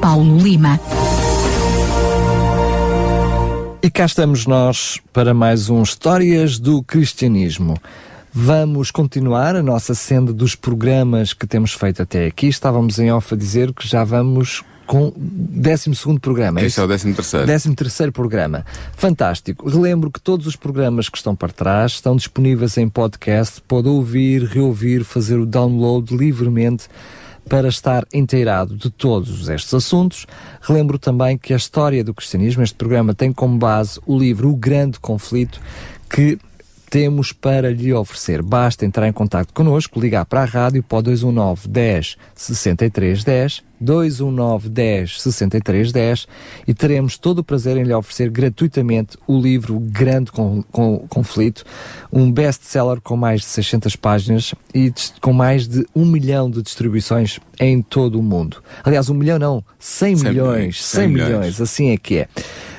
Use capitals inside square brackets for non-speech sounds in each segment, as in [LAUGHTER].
Paulo Lima. E cá estamos nós para mais um Histórias do Cristianismo. Vamos continuar a nossa senda dos programas que temos feito até aqui. Estávamos em off a dizer que já vamos com o 12 programa. Este é o 13 terceiro. 13 terceiro programa. Fantástico. Relembro que todos os programas que estão para trás estão disponíveis em podcast. Pode ouvir, reouvir, fazer o download livremente para estar inteirado de todos estes assuntos. Relembro também que a história do cristianismo, este programa tem como base o livro O Grande Conflito, que temos para lhe oferecer. Basta entrar em contato connosco, ligar para a rádio para o 219 10 63 10, 219 10 63 10 e teremos todo o prazer em lhe oferecer gratuitamente o livro Grande com, com, Conflito, um best-seller com mais de 600 páginas e com mais de um milhão de distribuições em todo o mundo. Aliás, um milhão não, 100, 100 milhões, 100, 100 milhões. milhões, assim é que é.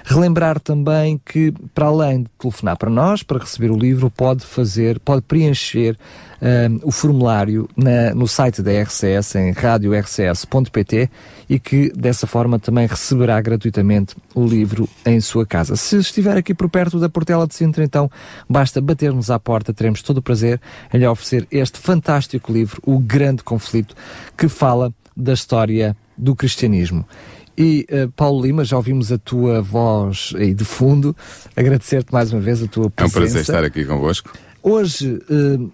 Relembrar também que, para além de telefonar para nós, para receber o livro, pode fazer, pode preencher um, o formulário na, no site da RCS, em radiorcs.pt, e que dessa forma também receberá gratuitamente o livro em sua casa. Se estiver aqui por perto da Portela de Sintra, então basta bater-nos à porta, teremos todo o prazer em lhe oferecer este fantástico livro, O Grande Conflito, que fala da história do cristianismo. E uh, Paulo Lima, já ouvimos a tua voz aí de fundo. Agradecer-te mais uma vez a tua presença. É um prazer estar aqui convosco. Hoje, uh,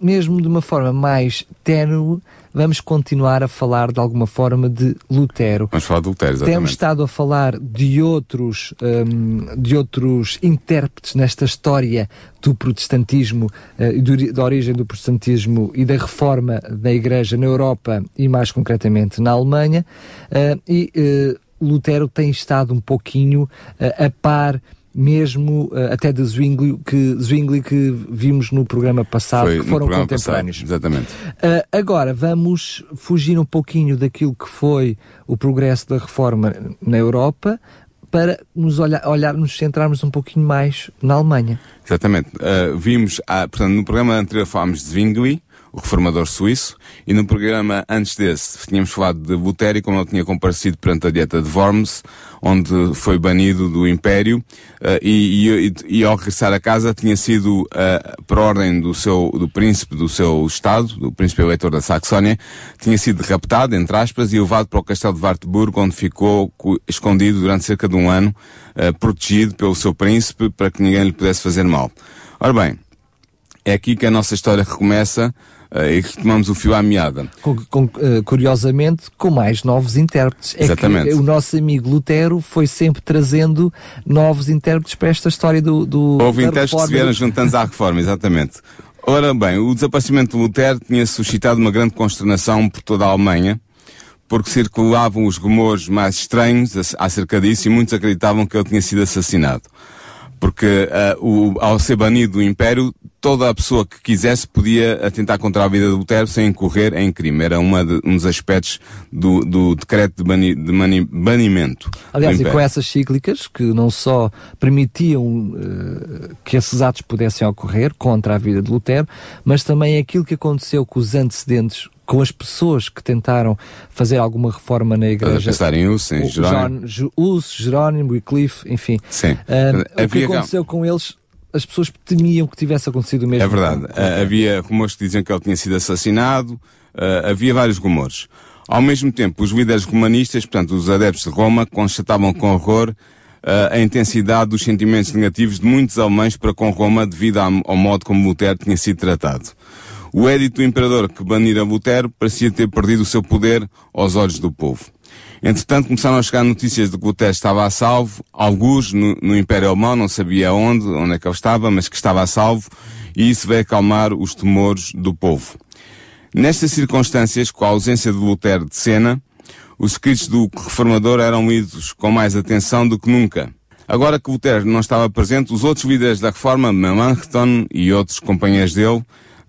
mesmo de uma forma mais ténue, vamos continuar a falar de alguma forma de Lutero. Vamos falar de Lutero, exatamente. Temos estado a falar de outros, um, de outros intérpretes nesta história do protestantismo, uh, da origem do protestantismo e da reforma da Igreja na Europa e mais concretamente na Alemanha. Uh, e uh, Lutero tem estado um pouquinho a par mesmo uh, até de Zwingli que, Zwingli que vimos no programa passado, Foi que foram contemporâneos. Passado, exatamente. Uh, agora, vamos fugir um pouquinho daquilo que foi o progresso da reforma na Europa para nos olhar, olhar nos centrarmos um pouquinho mais na Alemanha. Exatamente. Uh, vimos, a, portanto, no programa anterior falámos de Zwingli, o reformador suíço, e no programa antes desse tínhamos falado de Lutero como ele tinha comparecido perante a dieta de Worms, onde foi banido do Império, uh, e, e, e, ao regressar a casa tinha sido, uh, por ordem do seu, do príncipe do seu estado, do príncipe eleitor da Saxónia, tinha sido raptado, entre aspas, e levado para o castelo de Wartburg, onde ficou escondido durante cerca de um ano, uh, protegido pelo seu príncipe, para que ninguém lhe pudesse fazer mal. Ora bem, é aqui que a nossa história recomeça, uh, e retomamos o fio à meada. Com, com, uh, curiosamente, com mais novos intérpretes. Exatamente. É que o nosso amigo Lutero foi sempre trazendo novos intérpretes para esta história do. do Houve intérpretes que se vieram juntando à reforma, exatamente. Ora bem, o desaparecimento de Lutero tinha suscitado uma grande consternação por toda a Alemanha, porque circulavam os rumores mais estranhos acerca disso e muitos acreditavam que ele tinha sido assassinado porque uh, o, ao ser banido do Império, toda a pessoa que quisesse podia atentar contra a vida de Lutero sem incorrer em crime. Era uma de, um dos aspectos do, do decreto de, bani, de mani, banimento. Aliás, e com essas cíclicas que não só permitiam uh, que esses atos pudessem ocorrer contra a vida de Lutero, mas também aquilo que aconteceu com os antecedentes com as pessoas que tentaram fazer alguma reforma na igreja. Pensar em Us, em Jerónimo. Us, Jerónimo, Wycliffe, enfim. Sim. Um, o que aconteceu com eles as pessoas temiam que tivesse acontecido o mesmo. É verdade. Uh, havia rumores que diziam que ele tinha sido assassinado, uh, havia vários rumores. Ao mesmo tempo, os líderes romanistas, portanto, os adeptos de Roma, constatavam com horror uh, a intensidade dos sentimentos negativos de muitos alemães para com Roma devido ao modo como Lutero tinha sido tratado. O édito do imperador que banira Lutero parecia ter perdido o seu poder aos olhos do povo. Entretanto, começaram a chegar notícias de que Lutero estava a salvo, alguns no, no Império Alemão, não sabia onde, onde é que ele estava, mas que estava a salvo, e isso veio acalmar os temores do povo. Nestas circunstâncias, com a ausência de Lutero de cena, os escritos do reformador eram lidos com mais atenção do que nunca. Agora que Lutero não estava presente, os outros líderes da reforma, Melanchthon e outros companheiros dele,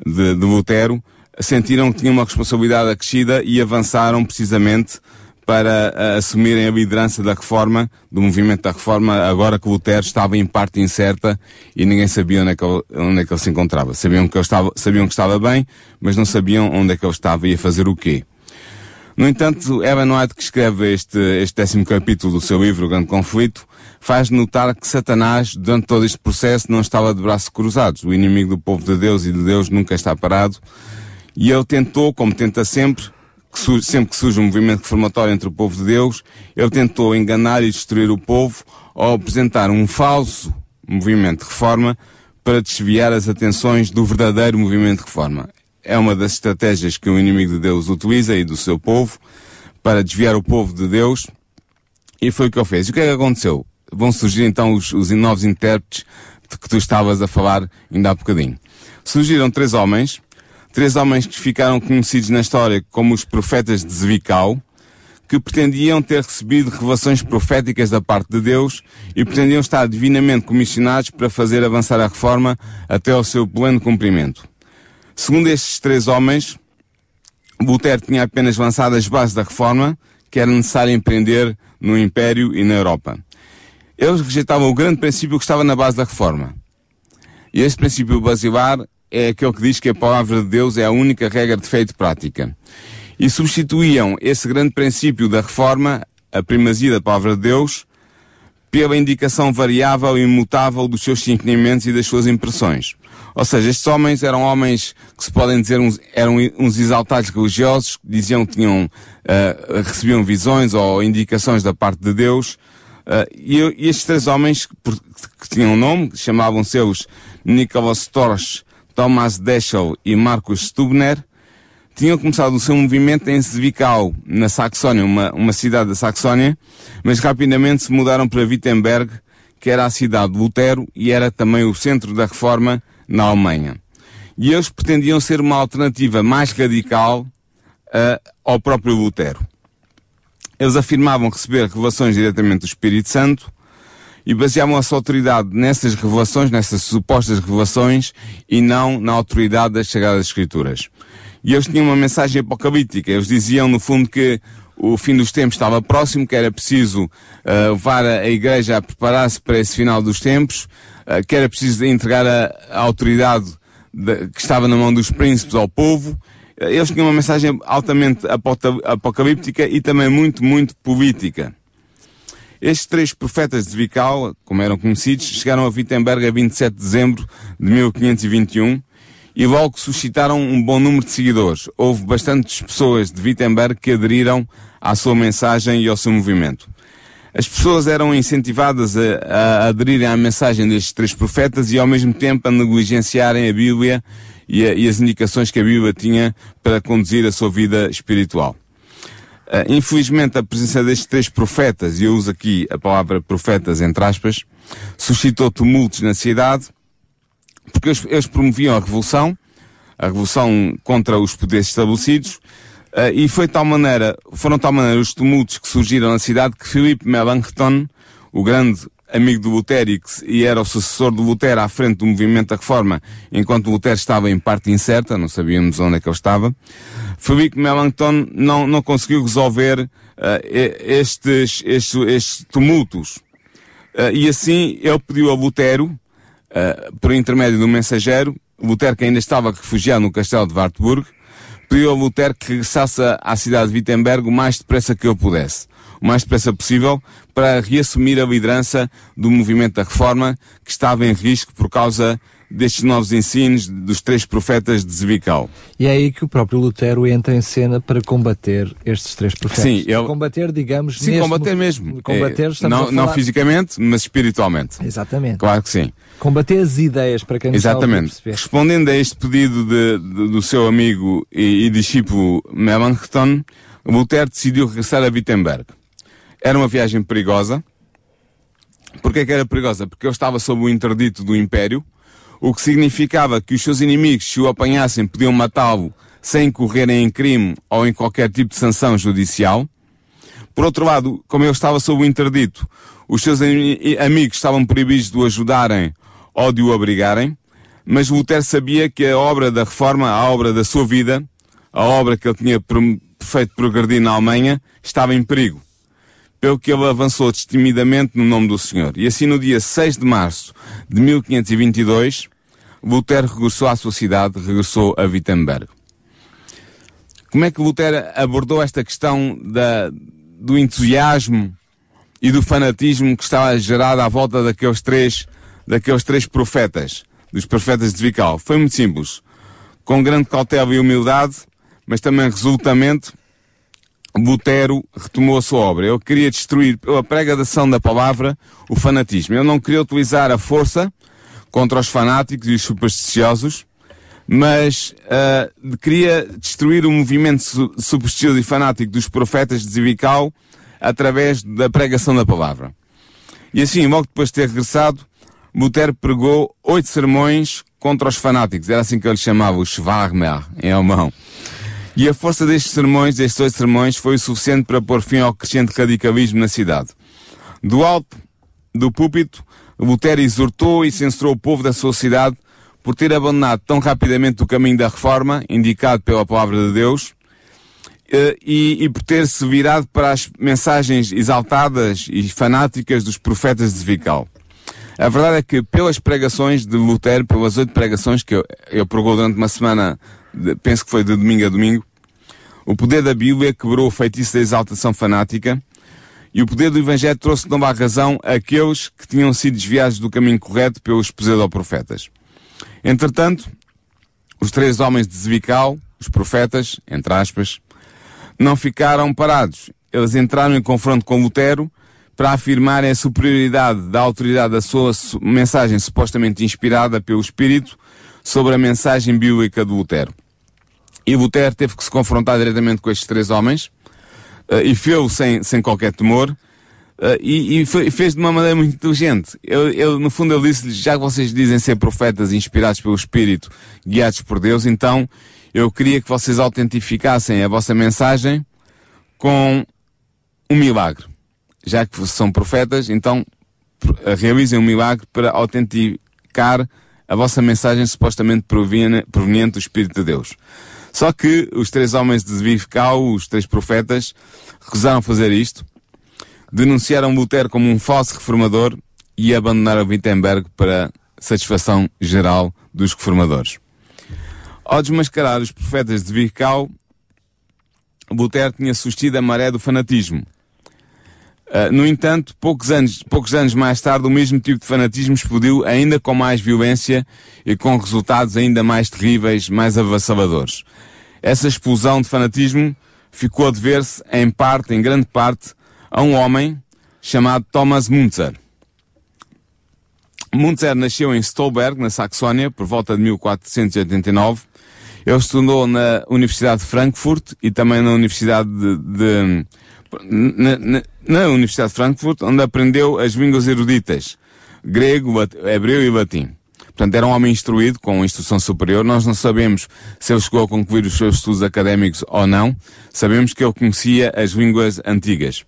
de, de Lutero, sentiram que tinham uma responsabilidade acrescida e avançaram precisamente para uh, assumirem a liderança da reforma, do movimento da reforma, agora que Lutero estava em parte incerta e ninguém sabia onde é que ele, onde é que ele se encontrava. Sabiam que, ele estava, sabiam que estava bem, mas não sabiam onde é que ele estava e a fazer o quê. No entanto, Evan White, que escreve este, este décimo capítulo do seu livro, O Grande Conflito, faz notar que Satanás, durante todo este processo, não estava de braços cruzados. O inimigo do povo de Deus e de Deus nunca está parado. E ele tentou, como tenta sempre, que surge, sempre que surge um movimento reformatório entre o povo de Deus, ele tentou enganar e destruir o povo ao apresentar um falso movimento de reforma para desviar as atenções do verdadeiro movimento de reforma. É uma das estratégias que o inimigo de Deus utiliza e do seu povo para desviar o povo de Deus. E foi o que ele fez. E o que é que aconteceu? Vão surgir então os, os novos intérpretes de que tu estavas a falar ainda há bocadinho. Surgiram três homens Três homens que ficaram conhecidos na história como os profetas de Zvical, que pretendiam ter recebido revelações proféticas da parte de Deus e pretendiam estar divinamente comissionados para fazer avançar a reforma até ao seu pleno cumprimento. Segundo estes três homens, Lutero tinha apenas lançado as bases da reforma que era necessário empreender no Império e na Europa. Eles rejeitavam o grande princípio que estava na base da reforma. E este princípio basilar é aquele que diz que a palavra de Deus é a única regra de feito prática. E substituíam esse grande princípio da reforma, a primazia da palavra de Deus, pela indicação variável e imutável dos seus ensinamentos e das suas impressões. Ou seja, estes homens eram homens que se podem dizer uns, eram uns exaltados religiosos, diziam que tinham, uh, recebiam visões ou indicações da parte de Deus, uh, e, e, estes três homens, que, que tinham um nome, chamavam-se os Nicholas Torres, Thomas Deschel e Marcus Stubner, tinham começado o seu movimento em Zwickau, na Saxónia, uma, uma cidade da Saxónia, mas rapidamente se mudaram para Wittenberg, que era a cidade de Lutero e era também o centro da reforma na Alemanha. E eles pretendiam ser uma alternativa mais radical uh, ao próprio Lutero. Eles afirmavam receber revelações diretamente do Espírito Santo, e baseavam a sua autoridade nessas revelações, nessas supostas revelações, e não na autoridade das Sagradas Escrituras. E eles tinham uma mensagem apocalíptica. Eles diziam, no fundo, que o fim dos tempos estava próximo, que era preciso uh, levar a, Igreja a preparar-se para esse final dos tempos, uh, que era preciso entregar a, a autoridade de, que estava na mão dos príncipes ao povo. Eles tinham uma mensagem altamente apocalíptica e também muito, muito política. Estes três profetas de Vical, como eram conhecidos, chegaram a Wittenberg a 27 de dezembro de 1521 e logo suscitaram um bom número de seguidores. Houve bastantes pessoas de Wittenberg que aderiram à sua mensagem e ao seu movimento. As pessoas eram incentivadas a, a aderirem à mensagem destes três profetas e ao mesmo tempo a negligenciarem a Bíblia e, e as indicações que a Bíblia tinha para conduzir a sua vida espiritual. Uh, infelizmente, a presença destes três profetas, e eu uso aqui a palavra profetas entre aspas, suscitou tumultos na cidade, porque eles, eles promoviam a revolução, a revolução contra os poderes estabelecidos, uh, e foi tal maneira, foram tal maneira os tumultos que surgiram na cidade que Filipe Melanchthon, o grande amigo do Lutero e era o sucessor do Lutero à frente do movimento da reforma, enquanto Lutero estava em parte incerta, não sabíamos onde é que ele estava. Felipe Melanchthon não, não conseguiu resolver uh, estes, estes, estes tumultos. Uh, e assim ele pediu a Lutero, uh, por intermédio do mensageiro, Lutero que ainda estava refugiado no castelo de Wartburg, pediu a Lutero que regressasse à cidade de Wittenberg o mais depressa que ele pudesse o mais depressa possível para reassumir a liderança do movimento da reforma que estava em risco por causa destes novos ensinos dos três profetas de Zebical. E é aí que o próprio Lutero entra em cena para combater estes três profetas. Sim, ele... combater, digamos, sim, combater mesmo. Combater, é, não, não fisicamente, mas espiritualmente. Exatamente. Claro que sim. Combater as ideias para quem Exatamente. Respondendo a este pedido de, de, do seu amigo e, e discípulo Melanchthon, Lutero decidiu regressar a Wittenberg. Era uma viagem perigosa. Porquê que era perigosa? Porque ele estava sob o interdito do Império, o que significava que os seus inimigos, se o apanhassem, podiam matá-lo sem incorrerem em crime ou em qualquer tipo de sanção judicial. Por outro lado, como ele estava sob o interdito, os seus amigos estavam proibidos de o ajudarem ou de o obrigarem, mas Lutero sabia que a obra da reforma, a obra da sua vida, a obra que ele tinha feito progredir na Alemanha, estava em perigo. Pelo que ele avançou destemidamente no nome do Senhor. E assim, no dia 6 de março de 1522, Lutero regressou à sua cidade, regressou a Wittenberg. Como é que Lutero abordou esta questão da, do entusiasmo e do fanatismo que estava gerado à volta daqueles três, daqueles três profetas, dos profetas de Vical? Foi muito simples. Com grande cautela e humildade, mas também resolutamente, Lutero retomou a sua obra. Ele queria destruir, pela pregação da palavra, o fanatismo. Ele não queria utilizar a força contra os fanáticos e os supersticiosos, mas uh, queria destruir o movimento supersticioso e fanático dos profetas de Zivical através da pregação da palavra. E assim, logo depois de ter regressado, Lutero pregou oito sermões contra os fanáticos. Era assim que ele chamava, o Schwarmer, em alemão. E a força destes sermões, destes oito sermões, foi o suficiente para pôr fim ao crescente radicalismo na cidade. Do alto do púlpito, Lutero exortou e censurou o povo da sua cidade por ter abandonado tão rapidamente o caminho da reforma, indicado pela palavra de Deus, eh, e, e por ter se virado para as mensagens exaltadas e fanáticas dos profetas de Vical. A verdade é que pelas pregações de Lutero, pelas oito pregações que eu, eu pregou durante uma semana penso que foi de domingo a domingo, o poder da Bíblia quebrou o feitiço da exaltação fanática e o poder do Evangelho trouxe nova razão àqueles que tinham sido desviados do caminho correto pelos pseudo-profetas. Entretanto, os três homens de Zevical, os profetas, entre aspas, não ficaram parados. Eles entraram em confronto com Lutero para afirmarem a superioridade da autoridade da sua mensagem supostamente inspirada pelo Espírito sobre a mensagem bíblica de Lutero. E Lutero teve que se confrontar diretamente com estes três homens, uh, e fez sem, sem qualquer temor, uh, e, e fez de uma maneira muito inteligente. Ele, no fundo, ele disse já que vocês dizem ser profetas inspirados pelo Espírito, guiados por Deus, então eu queria que vocês autentificassem a vossa mensagem com um milagre. Já que são profetas, então realizem um milagre para autenticar a vossa mensagem supostamente proveniente do Espírito de Deus. Só que os três homens de Vivical, os três profetas, recusaram fazer isto, denunciaram Lutero como um falso reformador e abandonaram Wittenberg para satisfação geral dos reformadores. Ao desmascarar os profetas de Vivical, Lutero tinha sustido a maré do fanatismo Uh, no entanto, poucos anos, poucos anos mais tarde, o mesmo tipo de fanatismo explodiu ainda com mais violência e com resultados ainda mais terríveis, mais avassaladores. Essa explosão de fanatismo ficou a dever-se, em parte, em grande parte, a um homem chamado Thomas Munzer. Munzer nasceu em Stolberg, na Saxónia, por volta de 1489. Ele estudou na Universidade de Frankfurt e também na Universidade de, de na, na, na, Universidade de Frankfurt, onde aprendeu as línguas eruditas, grego, hebreu e latim. Portanto, era um homem instruído, com instrução superior. Nós não sabemos se ele chegou a concluir os seus estudos académicos ou não. Sabemos que ele conhecia as línguas antigas.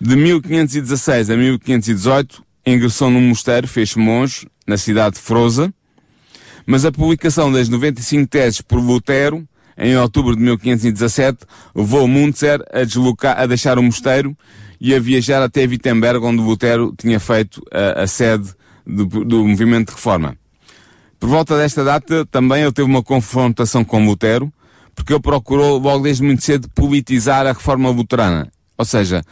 De 1516 a 1518, ingressou num mosteiro, fez-se monge, na cidade de Froza. Mas a publicação das 95 teses por Lutero em outubro de 1517, levou Muntzer a, deslocar, a deixar o mosteiro e a viajar até Wittenberg, onde Lutero tinha feito a, a sede do, do, movimento de reforma. Por volta desta data, também ele teve uma confrontação com Lutero, porque ele procurou, logo desde muito cedo, politizar a reforma luterana. Ou seja,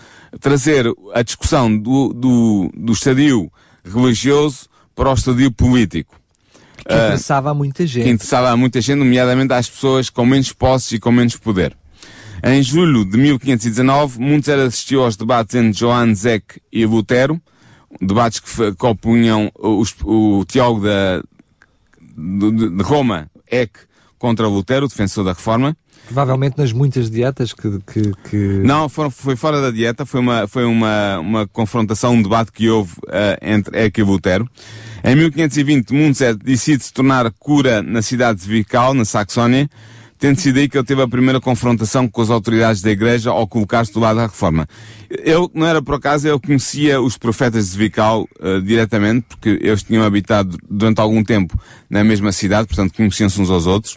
trazer a discussão do, do, do estadio religioso para o estadio político. Que interessava a muita gente. Que interessava a muita gente, nomeadamente às pessoas com menos posses e com menos poder. Em julho de 1519, Munzer assistiu aos debates entre Johann Zeck e Lutero, debates que, que opunham os, o teólogo da, de, de Roma, Eck, contra Lutero, o defensor da reforma. Provavelmente nas muitas dietas que. que, que... Não, foi, foi, fora da dieta, foi uma, foi uma, uma confrontação, um debate que houve uh, entre Eck e Lutero. Em 1520, Munzer decide se tornar cura na cidade de Vical, na Saxónia, tendo sido aí que ele teve a primeira confrontação com as autoridades da igreja ao colocar-se do lado da reforma. Eu, não era por acaso, eu conhecia os profetas de Vical uh, diretamente, porque eles tinham habitado durante algum tempo na mesma cidade, portanto conheciam-se uns aos outros.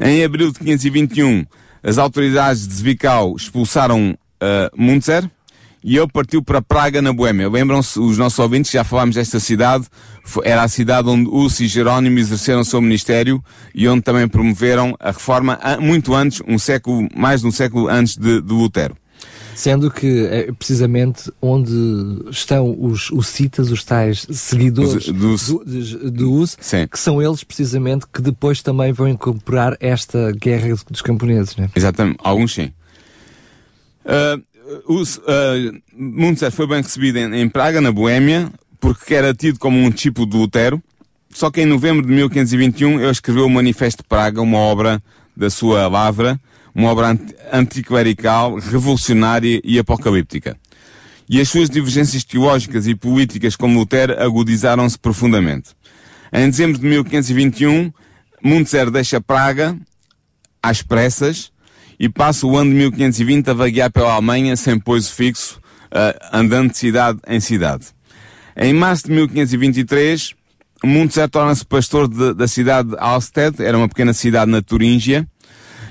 Em abril de 521, as autoridades de Vical expulsaram uh, Muntzer, e ele partiu para Praga, na Boêmia. Lembram-se, os nossos ouvintes, já falámos desta cidade, era a cidade onde Us e Jerónimo exerceram o seu ministério e onde também promoveram a reforma muito antes, um século, mais de um século antes de, de Lutero. Sendo que é precisamente onde estão os, os citas, os tais seguidores os, do, do, do US, que são eles precisamente que depois também vão incorporar esta guerra dos camponeses, né? Exatamente, alguns sim. Uh, os, uh, Munzer foi bem recebido em, em, Praga, na Boêmia, porque era tido como um tipo de Lutero. Só que em novembro de 1521 ele escreveu o Manifesto de Praga, uma obra da sua lavra, uma obra anticlerical, revolucionária e apocalíptica. E as suas divergências teológicas e políticas com Lutero agudizaram-se profundamente. Em dezembro de 1521, Muntzer deixa Praga às pressas e passa o ano de 1520 a vaguear pela Alemanha sem poiso fixo, uh, andando de cidade em cidade. Em março de 1523, Muntzer torna-se pastor de, da cidade de Alstedt, era uma pequena cidade na Turíngia,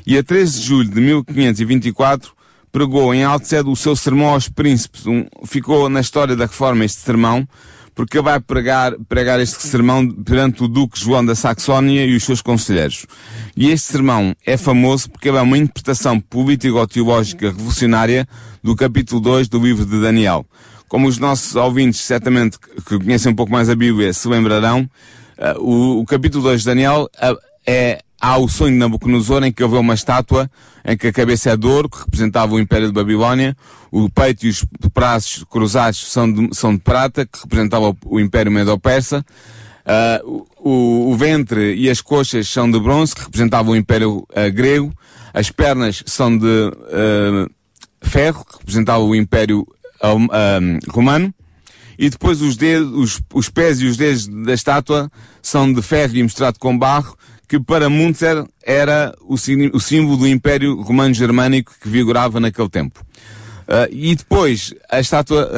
e a 13 de julho de 1524 pregou em Alstedt o seu sermão aos príncipes. Um, ficou na história da reforma este sermão, porque ele vai pregar, pregar este sermão perante o Duque João da Saxónia e os seus conselheiros. E este sermão é famoso porque é uma interpretação político-teológica revolucionária do capítulo 2 do livro de Daniel. Como os nossos ouvintes, certamente, que conhecem um pouco mais a Bíblia, se lembrarão, uh, o, o, capítulo 2 de Daniel uh, é há o sonho de Nabucodonosor em que houve uma estátua em que a cabeça é de ouro, que representava o Império de Babilónia, o peito e os braços cruzados são de, são de prata, que representava o Império Medo-Persa, uh, o, o, ventre e as coxas são de bronze, que representavam o Império uh, Grego, as pernas são de uh, ferro, que representava o Império Romano, e depois os, dedos, os, os pés e os dedos da estátua são de ferro e misturado com barro, que para Muntzer era o, o símbolo do Império Romano Germânico que vigorava naquele tempo. Uh, e depois, a estátua,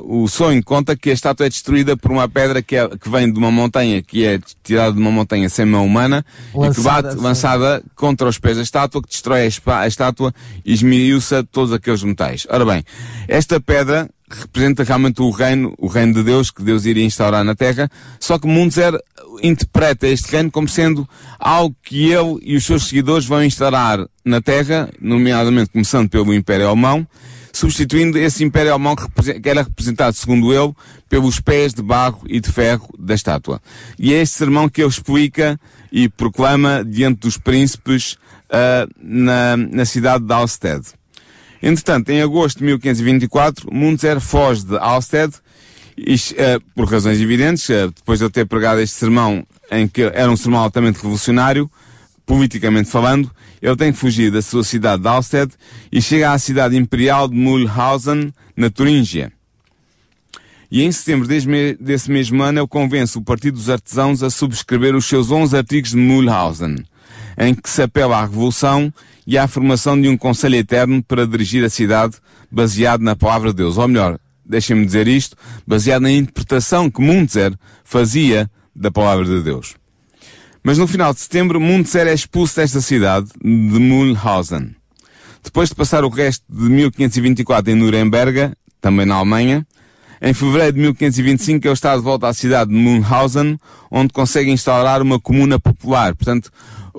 uh, o sonho conta que a estátua é destruída por uma pedra que, é, que vem de uma montanha, que é tirada de uma montanha sem mão humana, lançada, e que bate, lançada contra os pés da estátua, que destrói a, a estátua e esmiuça todos aqueles metais. Ora bem, esta pedra representa realmente o reino, o reino de Deus, que Deus iria instaurar na Terra, só que Munzer interpreta este reino como sendo algo que ele e os seus seguidores vão instaurar na Terra, nomeadamente começando pelo Império Alemão, substituindo esse Império Alemão que era representado, segundo ele, pelos pés de barro e de ferro da estátua. E é este sermão que ele explica e proclama diante dos príncipes uh, na, na cidade de Alstead. Entretanto, em agosto de 1524, Muntzer foge de Alstead, e, uh, por razões evidentes, uh, depois de ele ter pregado este sermão, em que era um sermão altamente revolucionário, politicamente falando, ele tem que fugir da sua cidade de Alstead e chega à cidade imperial de Mulhausen, na Turíngia. E em setembro desse mesmo ano, ele convence o Partido dos Artesãos a subscrever os seus 11 artigos de Mulhausen, em que se apela à Revolução e à formação de um Conselho Eterno para dirigir a cidade baseado na palavra de Deus. Ou melhor, deixem-me dizer isto, baseado na interpretação que Muntzer fazia da palavra de Deus. Mas no final de setembro, Muntzer é expulso desta cidade, de Mulhausen. Depois de passar o resto de 1524 em Nuremberg, também na Alemanha, em fevereiro de 1525 ele está de volta à cidade de Mulhausen, onde consegue instaurar uma comuna popular. Portanto,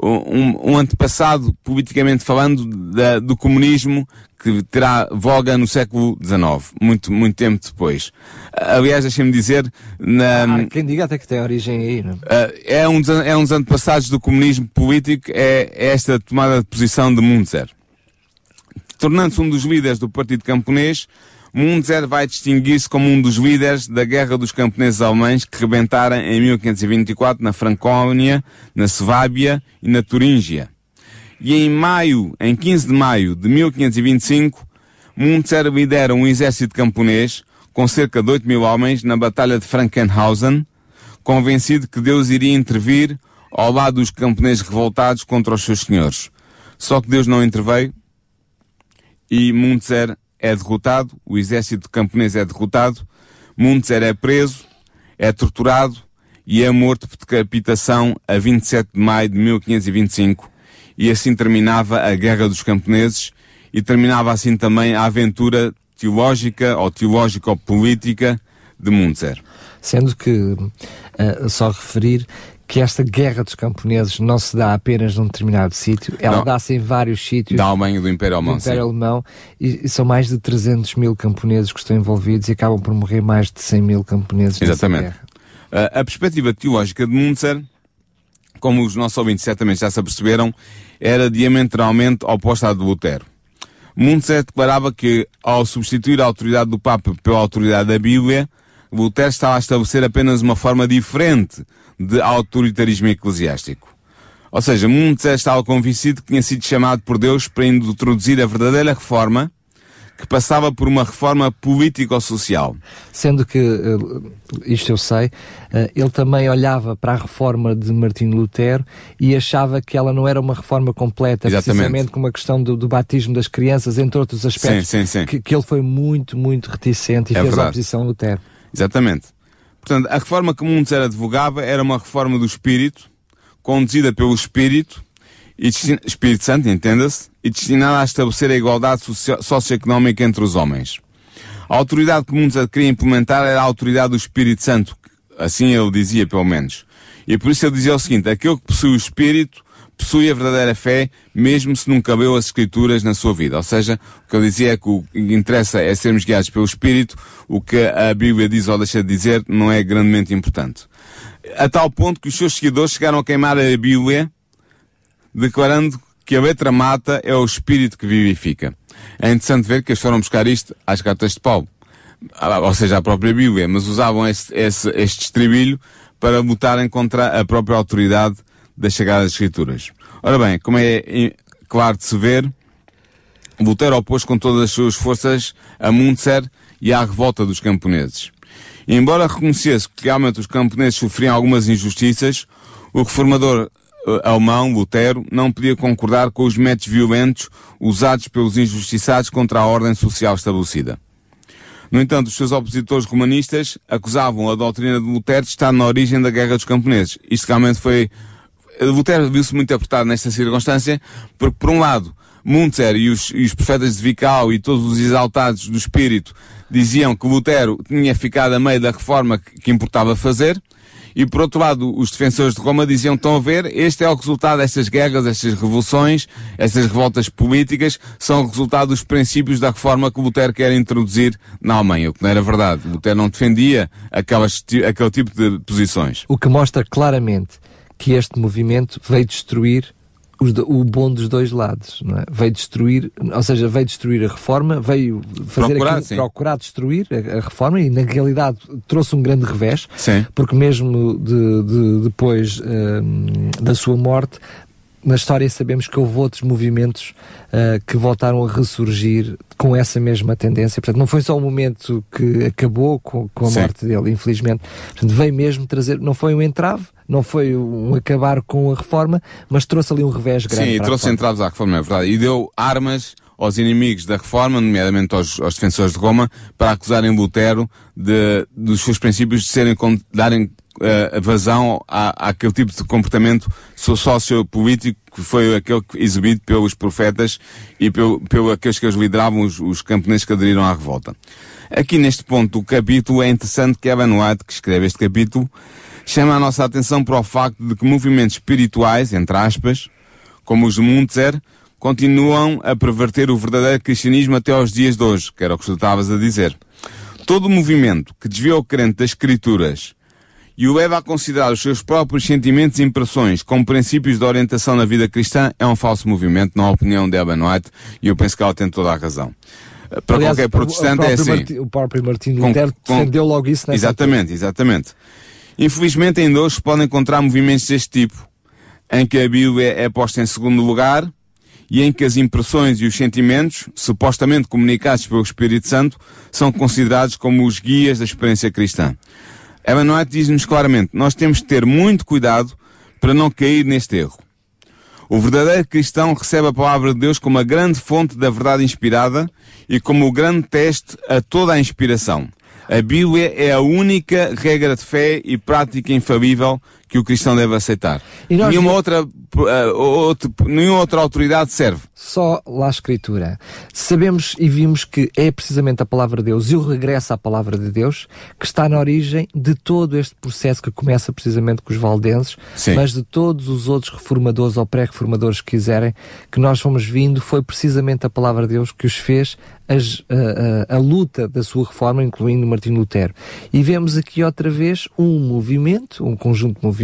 um, um antepassado, politicamente falando, da, do comunismo que terá voga no século XIX, muito, muito tempo depois. Aliás, deixem-me dizer, na, ah, quem diga até que tem origem aí, não? É? é um, dos, é um dos antepassados do comunismo político, é, é esta tomada de posição de Munzer. Tornando-se um dos líderes do Partido Camponês, Munzer vai distinguir-se como um dos líderes da Guerra dos Camponeses Alemães que rebentaram em 1524 na Francónia, na Suábia e na Turíngia. E em maio, em 15 de maio de 1525, Munzer lidera um exército camponês com cerca de 8 mil homens na Batalha de Frankenhausen, convencido que Deus iria intervir ao lado dos camponeses revoltados contra os seus senhores. Só que Deus não interveio e Muntzer é derrotado, o exército camponês é derrotado, Muntzer é preso, é torturado e é morto por decapitação a 27 de maio de 1525 e assim terminava a Guerra dos Camponeses e terminava assim também a aventura teológica ou teológico-política de Muntzer. Sendo que, uh, só referir que esta guerra dos camponeses não se dá apenas num determinado sítio, ela dá-se em vários sítios. Da Alemanha, do Império Alemão, do Império Alemão e, e, são mais de 300 mil camponeses que estão envolvidos e acabam por morrer mais de 100 mil camponeses Exatamente. Uh, a perspectiva teológica de Munzer, como os nossos ouvintes certamente já se aperceberam, era diametralmente oposta à de Lutero. Munzer declarava que, ao substituir a autoridade do Papa pela autoridade da Bíblia, Lutero estava a estabelecer apenas uma forma diferente de autoritarismo eclesiástico. Ou seja, Muntzer estava convencido que tinha sido chamado por Deus para introduzir a verdadeira reforma, que passava por uma reforma político-social. Sendo que, eh, isto eu sei, eh, ele também olhava para a reforma de Martinho Lutero e achava que ela não era uma reforma completa, Exatamente. precisamente com uma questão do, do, batismo das crianças, entre outros aspectos, sim, sim, sim. Que, que, ele foi muito, muito reticente e é fez verdade. oposição a Lutero. Exatamente. Portanto, a reforma que Muntzer advogava era uma reforma do Espírito, conduzida pelo Espírito, e Espírito Santo, entenda-se, e destinada a estabelecer a igualdade socio socioeconómica entre os homens. A autoridade que Muntzer queria implementar era a autoridade do Espírito Santo, assim ele dizia pelo menos. E por isso ele dizia o seguinte, aquele que possui o Espírito possui a verdadeira fé, mesmo se nunca leu as Escrituras na sua vida. Ou seja, o que eu dizia é que o que interessa é sermos guiados pelo Espírito, o que a Bíblia diz ou deixa de dizer não é grandemente importante. A tal ponto que os seus seguidores chegaram a queimar a Bíblia, declarando que a letra mata é o Espírito que vivifica. É interessante ver que eles foram buscar isto às cartas de Paulo. Ou seja, a própria Bíblia, mas usavam este, este, este estribilho para lutarem contra a própria autoridade das Escrituras. Ora bem, como é claro de se ver, Lutero opôs com todas as suas forças a Muntzer e à revolta dos camponeses. E embora reconhecesse que realmente os camponeses sofriam algumas injustiças, o reformador alemão, Lutero, não podia concordar com os métodos violentos usados pelos injustiçados contra a ordem social estabelecida. No entanto, os seus opositores romanistas acusavam a doutrina de Lutero de estar na origem da Guerra dos Camponeses. Isto realmente foi Lutero viu-se muito apertado nesta circunstância, porque, por um lado, Muntzer e os, e os profetas de Vical e todos os exaltados do espírito diziam que Lutero tinha ficado a meio da reforma que, que importava fazer, e por outro lado, os defensores de Roma diziam, estão a ver, este é o resultado destas guerras, estas revoluções, estas revoltas políticas, são o resultado dos princípios da reforma que Lutero quer introduzir na Alemanha, o que não era verdade. Lutero não defendia aquelas, aquele tipo de posições. O que mostra claramente que este movimento veio destruir os, o bom dos dois lados, não é? Veio destruir, ou seja, veio destruir a reforma, veio fazer procurar, aquilo, procurar destruir a, a, reforma e na realidade trouxe um grande revés, sim. porque mesmo de, de, depois um, da sua morte, na história sabemos que houve outros movimentos uh, que voltaram a ressurgir com essa mesma tendência. Portanto, não foi só um momento que acabou com, com a Sim. morte dele, infelizmente. Portanto, veio mesmo trazer, não foi um entrave, não foi um acabar com a reforma, mas trouxe ali um revés grande. Sim, trouxe entraves à reforma, é verdade. E deu armas aos inimigos da reforma, nomeadamente aos, aos defensores de Roma, para acusarem Lutero de, dos seus princípios de serem, darem uh, vazão à, àquele tipo de comportamento sociopolítico que foi aquele exibido pelos profetas e pelo, pelo aqueles que os lideravam, os, os camponeses que aderiram à revolta. Aqui neste ponto do capítulo é interessante que Evan White, que escreve este capítulo, chama a nossa atenção para o facto de que movimentos espirituais, entre aspas, como os de Muntzer, continuam a perverter o verdadeiro cristianismo até aos dias de hoje, que era o que tu estavas a dizer. Todo movimento que desvia o crente das escrituras e o leva a considerar os seus próprios sentimentos e impressões como princípios de orientação na vida cristã é um falso movimento, na opinião de Evan White, e eu penso que ela tem toda a razão. Para Aliás, qualquer protestante é assim. Martin, o próprio Martinho Lutero defendeu logo isso nessa Exatamente, altura. exatamente. Infelizmente ainda hoje se pode encontrar movimentos deste tipo, em que a Bíblia é posta em segundo lugar e em que as impressões e os sentimentos, supostamente comunicados pelo Espírito Santo, são considerados como os guias da experiência cristã. White diz-nos claramente, nós temos que ter muito cuidado para não cair neste erro. O verdadeiro cristão recebe a palavra de Deus como a grande fonte da verdade inspirada e como o grande teste a toda a inspiração. A Bíblia é a única regra de fé e prática infalível que o cristão deve aceitar. Nenhuma outra, uh, outro, nenhuma outra autoridade serve. Só lá a Escritura. Sabemos e vimos que é precisamente a palavra de Deus e o regresso à palavra de Deus que está na origem de todo este processo que começa precisamente com os valdenses, Sim. mas de todos os outros reformadores ou pré-reformadores que quiserem, que nós fomos vindo, foi precisamente a palavra de Deus que os fez as, a, a, a, luta da sua reforma, incluindo Martinho Lutero. E vemos aqui outra vez um movimento, um conjunto de movimentos,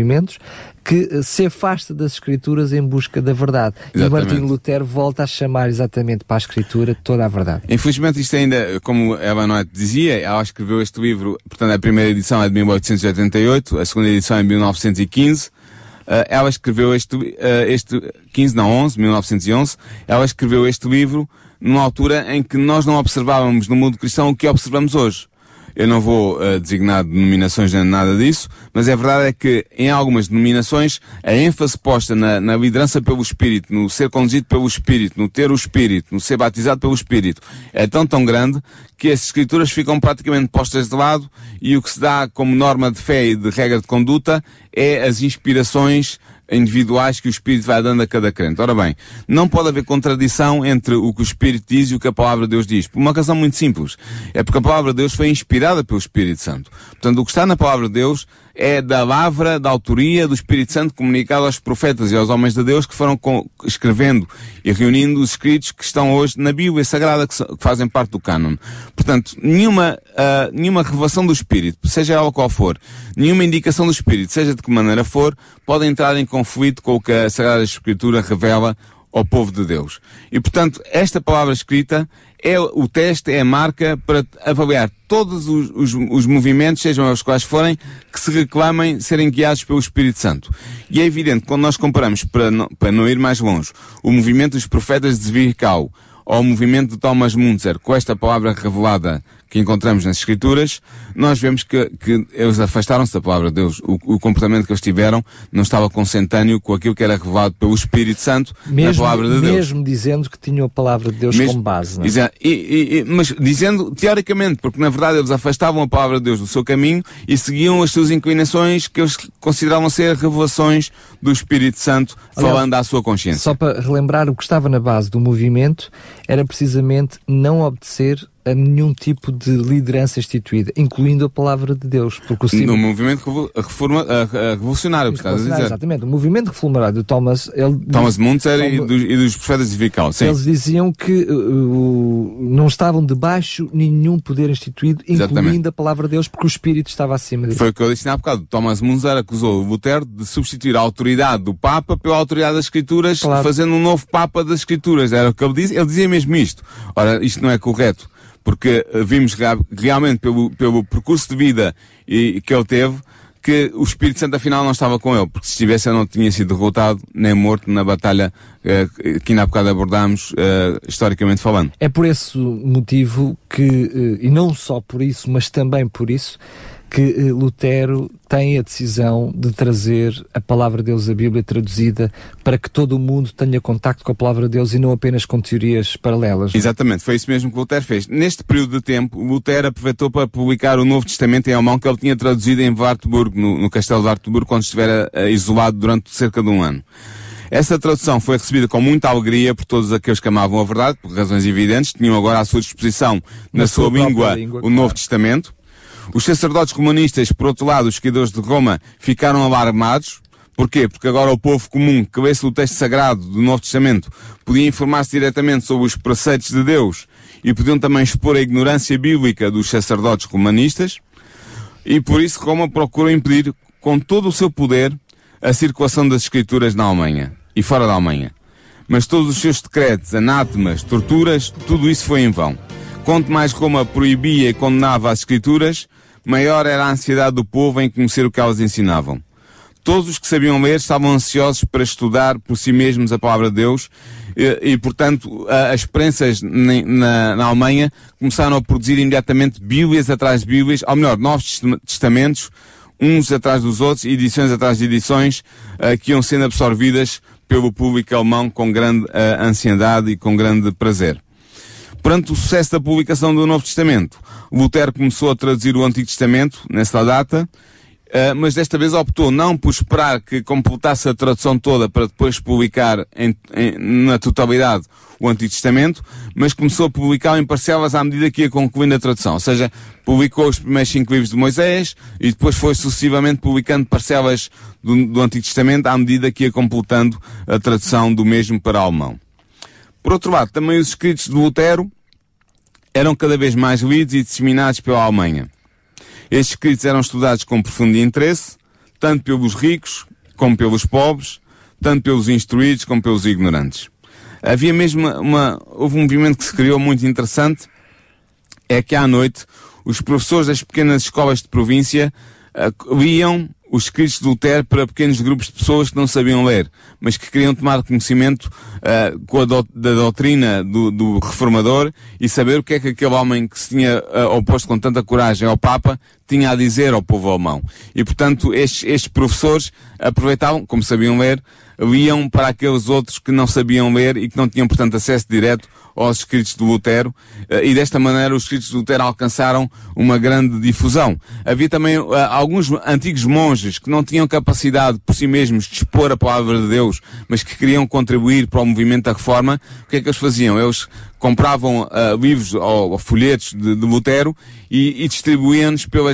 que eh, se afasta das Escrituras em busca da verdade. Exatamente. E Martinho Lutero volta a chamar exatamente para a Escritura toda a verdade. Infelizmente isto ainda, como Eva Noite dizia, ela escreveu este livro, portanto a primeira edição é de 1888, a segunda edição é de 1915, Uh, ela escreveu este, uh, este 15, não 11, 1911, ela escreveu este livro numa altura em que nós não observávamos no mundo cristão o que observamos hoje. Eu não vou uh, designar denominações nem nada disso, mas a verdade é que em algumas denominações a ênfase posta na, na, liderança pelo Espírito, no ser conduzido pelo Espírito, no ter o Espírito, no ser batizado pelo Espírito, é tão tão grande que as escrituras ficam praticamente postas de lado e o que se dá como norma de fé e de regra de conduta é as inspirações individuais que o Espírito vai dando a cada crente. Ora bem, não pode haver contradição entre o que o Espírito diz e o que a Palavra de Deus diz. Por uma razão muito simples. É porque a Palavra de Deus foi inspirada pelo Espírito Santo. Portanto, o que está na Palavra de Deus é da lavra, da autoria do Espírito Santo comunicado aos profetas e aos homens de Deus que foram escrevendo e reunindo os escritos que estão hoje na Bíblia Sagrada, que, fazem parte do cânon. Portanto, nenhuma, uh, nenhuma revelação do Espírito, seja ela qual for, nenhuma indicação do Espírito, seja de que maneira for, pode entrar em conflito com o que a Sagrada Escritura revela ao povo de Deus. E portanto, esta palavra escrita é o teste, é a marca para avaliar todos os, os, os, movimentos, sejam os quais forem, que se reclamem serem guiados pelo Espírito Santo. E é evidente, quando nós comparamos, para não, para não ir mais longe, o movimento dos profetas de Zvirkau ao movimento de Thomas Munzer com esta palavra revelada que encontramos nas Escrituras, nós vemos que, que eles afastaram-se da palavra de Deus. O, o, comportamento que eles tiveram não estava consentâneo com aquilo que era revelado pelo Espírito Santo mesmo, na palavra de Deus. Mesmo dizendo que tinham a palavra de Deus mesmo, como base. Não é? e, e, e, mas dizendo teoricamente, porque na verdade eles afastavam a palavra de Deus do seu caminho e seguiam as suas inclinações que eles consideravam ser revelações do Espírito Santo falando Aliás, à sua consciência. Só para relembrar, o que estava na base do movimento era precisamente não obedecer a nenhum tipo de liderança instituída, incluindo a palavra de Deus. Porque o sim... No movimento reforma, a, a revolucionário, que estás a dizer. Exatamente. O movimento reformarário de Thomas... Ele Thomas Muntzer e, dos, e dos profetas de Vical, sim. Eles diziam que uh, não estavam debaixo nenhum poder instituído, incluindo Exatamente. a palavra de Deus, porque o Espírito estava acima deles. Foi o que eu disse há bocado. Thomas Muntzer acusou o Lutero de substituir a autoridade do Papa pela autoridade das Escrituras, claro. fazendo um novo Papa das Escrituras. Era o que ele dizia. Ele dizia mesmo isto. Ora, isto não é correto porque eh, vimos realmente pelo, pelo percurso de vida e, que ele teve, que o Espírito Santo afinal não estava com ele, porque se estivesse ele não tinha sido derrotado nem morto na batalha eh, que ainda há bocado abordámos, eh, historicamente falando. É por esse motivo que, e não só por isso, mas também por isso, que eh, Lutero tem a decisão de trazer a palavra de Deus, a Bíblia traduzida, para que todo o mundo tenha contacto com a palavra de Deus e não apenas com teorias paralelas. Exatamente, foi isso mesmo que Lutero fez. Neste período de tempo, Lutero aproveitou para publicar o Novo Testamento em alemão que ele tinha traduzido em Wartburg, no, no castelo de Wartburg, quando estivera uh, isolado durante cerca de um ano. Essa tradução foi recebida com muita alegria por todos aqueles que amavam a verdade, por razões evidentes, tinham agora à sua disposição, na, na sua, sua língua, língua, o claro. Novo Testamento. Os sacerdotes comunistas, por outro lado, os seguidores de Roma, ficaram alarmados. Porquê? Porque agora o povo comum, que lesse o texto sagrado do Novo Testamento, podia informar-se diretamente sobre os preceitos de Deus e podiam também expor a ignorância bíblica dos sacerdotes romanistas. E por isso Roma procurou impedir, com todo o seu poder, a circulação das escrituras na Alemanha e fora da Alemanha. Mas todos os seus decretos, anátemas, torturas, tudo isso foi em vão. Quanto mais Roma proibia e condenava as escrituras, maior era a ansiedade do povo em conhecer o que elas ensinavam. Todos os que sabiam ler estavam ansiosos para estudar por si mesmos a palavra de Deus e, e portanto, as experiências na, na, Alemanha começaram a produzir imediatamente Bíblias atrás de Bíblias, ou melhor, Novos Testamentos, uns atrás dos outros, edições atrás de edições, uh, que iam sendo absorvidas pelo público alemão com grande uh, ansiedade e com grande prazer. Perante o sucesso da publicação do Novo Testamento, Lutero começou a traduzir o Antigo Testamento nessa data, uh, mas desta vez optou não por esperar que completasse a tradução toda para depois publicar em, em, na totalidade o Antigo Testamento, mas começou a publicar em parcelas à medida que ia concluindo a tradução. Ou seja, publicou os primeiros cinco livros de Moisés e depois foi sucessivamente publicando parcelas do, do Antigo Testamento à medida que ia completando a tradução do mesmo para alemão. Por outro lado, também os escritos de Lutero eram cada vez mais lidos e disseminados pela Alemanha. Estes escritos eram estudados com profundo interesse, tanto pelos ricos como pelos pobres, tanto pelos instruídos como pelos ignorantes. Havia mesmo uma, houve um movimento que se criou muito interessante, é que à noite os professores das pequenas escolas de província uh, liam os escritos de Lutero para pequenos grupos de pessoas que não sabiam ler, mas que queriam tomar conhecimento uh, com do, da doutrina do, do, reformador e saber o que é que aquele homem que se tinha uh, oposto com tanta coragem ao Papa tinha a dizer ao povo alemão. E portanto estes, estes professores aproveitavam, como sabiam ler, liam para aqueles outros que não sabiam ler e que não tinham portanto acesso direto aos escritos de Lutero, eh, e desta maneira os escritos de Lutero alcançaram uma grande difusão. Havia também uh, alguns antigos monges que não tinham capacidade por si mesmos de expor a palavra de Deus, mas que queriam contribuir para o movimento da reforma. O que é que eles faziam? Eles compravam uh, livros ou, folhetos de, de, Lutero e, e distribuíam-nos pela,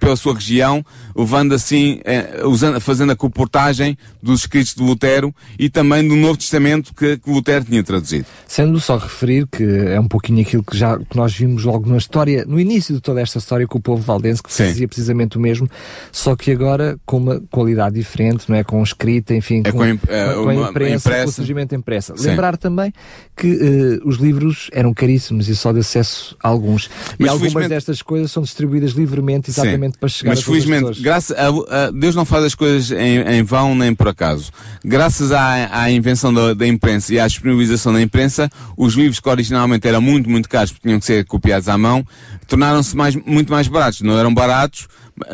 pela sua região, levando assim, usando, fazendo a comportagem dos escritos de Lutero e também do Novo Testamento que, que Lutero tinha traduzido. Sendo só referir que é um pouquinho aquilo que já que nós vimos logo na história, no início de toda esta história com o povo valdense, que Sim. fazia precisamente o mesmo, só que agora com uma qualidade diferente, não é? Com escrita, enfim, é com, com, a, com a imprensa, impressa. com o surgimento impressa. Sim. Lembrar também que uh, os livros livros eram caríssimos e só de acesso a alguns. Mas e algumas destas coisas são distribuídas livremente exatamente Sim. para chegar Mas a felizmente, graças a, a, Deus não faz as coisas em, em vão nem por acaso. Graças à, à invenção da, da, imprensa e à disponibilização da imprensa, os livros que originalmente eram muito, muito caros porque tinham que ser copiados à mão, tornaram-se mais, muito mais baratos. Não eram baratos,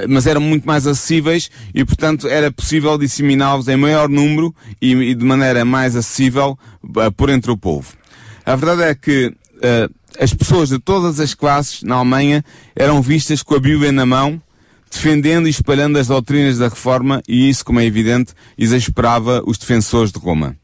mas eram muito mais acessíveis e, portanto, era possível disseminá-los em maior número e, e, de maneira mais acessível uh, por entre o povo. A verdade é que uh, as pessoas de todas as classes na Alemanha eram vistas com a Bíblia na mão, defendendo e espalhando as doutrinas da reforma e isso, como é evidente, exasperava os defensores de Roma.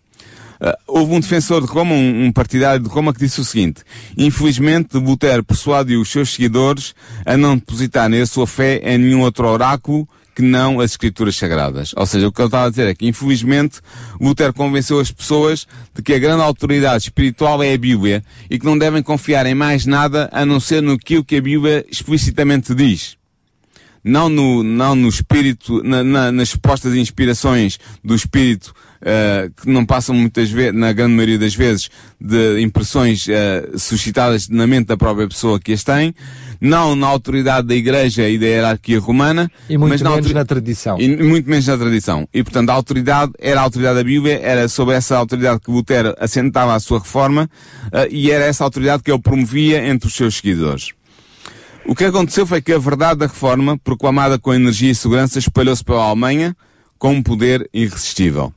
Uh, houve um defensor de Roma, um, um, partidário de Roma, que disse o seguinte: Infelizmente, Lutero persuadiu os seus seguidores a não depositarem a sua fé em nenhum outro oráculo que não as escrituras sagradas. Ou seja, o que ele estava a dizer é que, infelizmente, Lutero convenceu as pessoas de que a grande autoridade espiritual é a Bíblia e que não devem confiar em mais nada a não ser no que a Bíblia explicitamente diz não no, não no espírito, na, na, nas supostas inspirações do espírito, uh, que não passam muitas vezes, na grande maioria das vezes, de impressões uh, suscitadas na mente da própria pessoa que as tem, não na autoridade da Igreja e da hierarquia romana, e muito mas menos na, na tradição. E muito menos na tradição. E portanto a autoridade era a autoridade da Bíblia, era sob essa autoridade que Lutero assentava a sua reforma, uh, e era essa autoridade que ele promovia entre os seus seguidores. O que aconteceu foi que a verdade da reforma, proclamada com energia e segurança, espalhou-se pela Alemanha com um poder irresistível.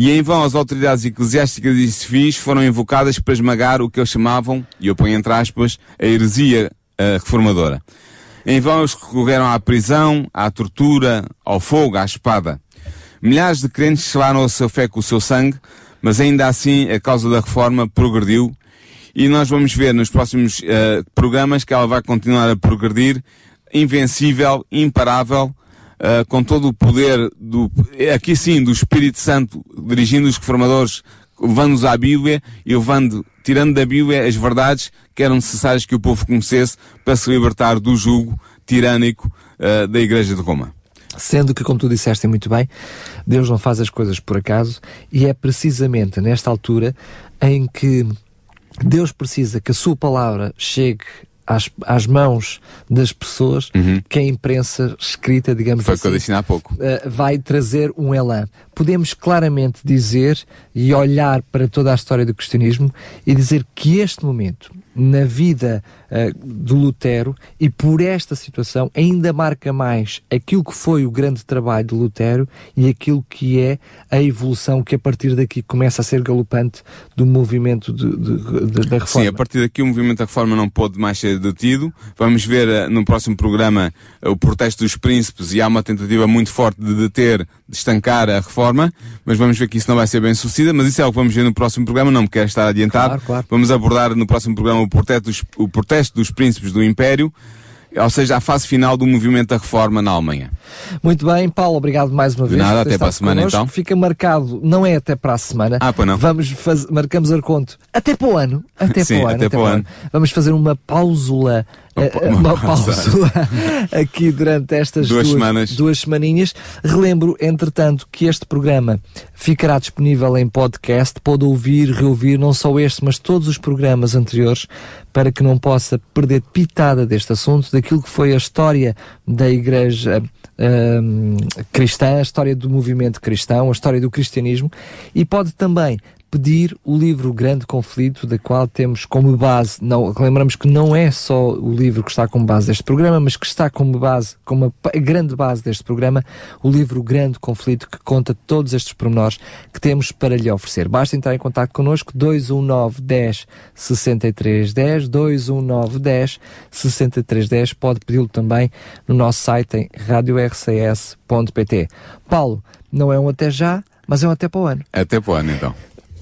E em vão as autoridades eclesiásticas e civis foram invocadas para esmagar o que eles chamavam, e eu ponho entre aspas, a heresia uh, reformadora. Em vão eles recorreram à prisão, à tortura, ao fogo, à espada. Milhares de crentes selaram a sua fé com o seu sangue, mas ainda assim a causa da reforma progrediu e nós vamos ver nos próximos uh, programas que ela vai continuar a progredir, invencível, imparável, uh, com todo o poder do, aqui sim, do Espírito Santo, dirigindo os reformadores, levando-nos à Bíblia e levando, tirando da Bíblia as verdades que eram necessárias que o povo conhecesse para se libertar do jugo tirânico uh, da Igreja de Roma. Sendo que, como tu disseste muito bem, Deus não faz as coisas por acaso e é precisamente nesta altura em que Deus precisa que a sua palavra chegue às, às mãos das pessoas uhum. que a imprensa escrita, digamos Foi assim, que eu disse há pouco. Uh, vai trazer um elan. Podemos claramente dizer e olhar para toda a história do cristianismo e dizer que este momento, na vida uh, de Lutero e por esta situação ainda marca mais aquilo que foi o grande trabalho de Lutero e aquilo que é a evolução que a partir daqui começa a ser galopante do movimento de, de, de, da reforma. Sim, a partir daqui o movimento da reforma não pode mais ser detido. Vamos ver uh, no próximo programa uh, o protesto dos príncipes e há uma tentativa muito forte de deter, de estancar a reforma, mas vamos ver que isso não vai ser bem sucedido, mas isso é o que vamos ver no próximo programa, não me quero estar adiantado. Claro, claro. Vamos abordar no próximo programa o protesto dos, o protesto dos príncipes do Império, ou seja, a fase final do movimento da reforma na Alemanha. Muito bem, Paulo, obrigado mais uma De vez. nada, até para a semana, connosco. então. Fica marcado, não é até para a semana. Ah, pois não. Vamos faz, marcamos a conto até para o ano. Até Sim, para o ano. até para o ano. Vamos fazer uma pausula. Uma eh, eh, uma Uma [LAUGHS] pausa [LAUGHS] aqui durante estas Duas duas, semanas. duas semaninhas. Relembro, entretanto, que este programa ficará disponível em podcast. Pode ouvir, reouvir, não só este, mas todos os programas anteriores, para que não possa perder pitada deste assunto, daquilo que foi a história da Igreja hum, cristã, a história do movimento cristão, a história do cristianismo, e pode também pedir o livro Grande Conflito, da qual temos como base, não, lembramos que não é só o livro que está como base deste programa, mas que está como base, como a grande base deste programa, o livro Grande Conflito, que conta todos estes pormenores que temos para lhe oferecer. Basta entrar em contato connosco, 219 10 63 10, 219 10 63 10, pode pedi-lo também no nosso site em radiorcs.pt. Paulo, não é um até já, mas é um até para o ano. Até para o ano, então.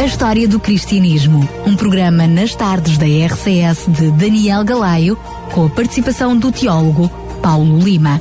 A história do cristianismo. Um programa nas tardes da RCS de Daniel Galaio, com a participação do teólogo Paulo Lima.